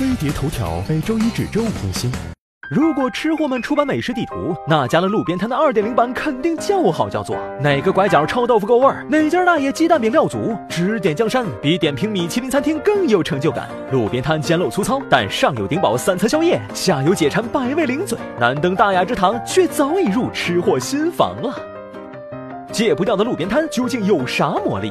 飞碟头条每周一至周五更新。如果吃货们出版美食地图，那家的路边摊的二点零版肯定叫好叫座。哪个拐角臭豆腐够味儿？哪家大爷鸡蛋饼料足？指点江山比点评米其林餐厅更有成就感。路边摊简陋粗糙，但上有顶饱三餐宵夜，下有解馋百味零嘴。难登大雅之堂，却早已入吃货心房了。戒不掉的路边摊究竟有啥魔力？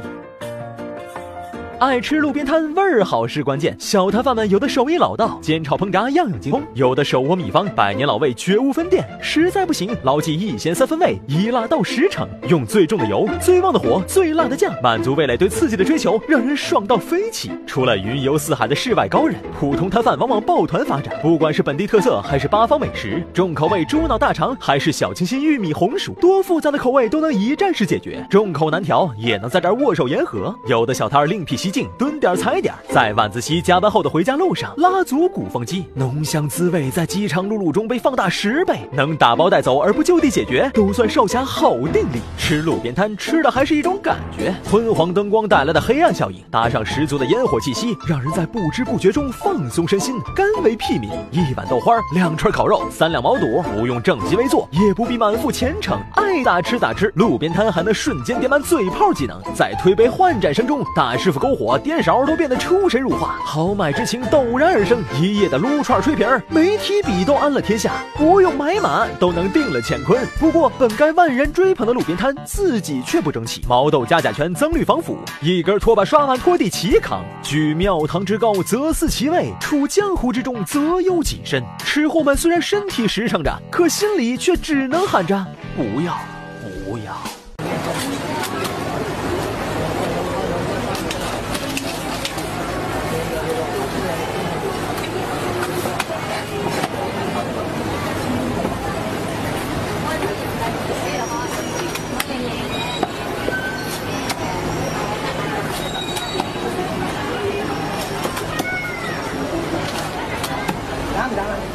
爱吃路边摊，味儿好是关键。小摊贩们有的手艺老道，煎炒烹炸样样精通；有的手握秘方，百年老味绝无分店。实在不行，牢记一咸三分味，一辣到十成，用最重的油、最旺的火、最辣的酱，满足味蕾对刺激的追求，让人爽到飞起。除了云游四海的世外高人，普通摊贩往往抱团发展。不管是本地特色，还是八方美食，重口味猪脑大肠，还是小清新玉米红薯，多复杂的口味都能一站式解决。众口难调，也能在这儿握手言和。有的小摊儿另辟蹊。劲蹲点踩点，在晚自习加班后的回家路上拉足鼓风机，浓香滋味在饥肠辘辘中被放大十倍，能打包带走而不就地解决，都算少侠好定力。吃路边摊吃的还是一种感觉，昏黄灯光带来的黑暗效应，搭上十足的烟火气息，让人在不知不觉中放松身心，甘为屁民。一碗豆花，两串烤肉，三两毛肚，不用正襟危坐，也不必满腹虔诚，爱咋吃咋吃。路边摊还能瞬间点满嘴炮技能，在推杯换盏声中，大师傅篝火。颠勺都变得出神入化，豪迈之情陡然而生。一夜的撸串吹瓶儿，媒体比都安了天下，不用买马都能定了乾坤。不过，本该万人追捧的路边摊，自己却不争气。毛豆加甲醛增绿防腐，一根拖把刷碗拖地齐扛。居庙堂之高则思其位，处江湖之中则忧己身。吃货们虽然身体实诚着，可心里却只能喊着不要，不要。来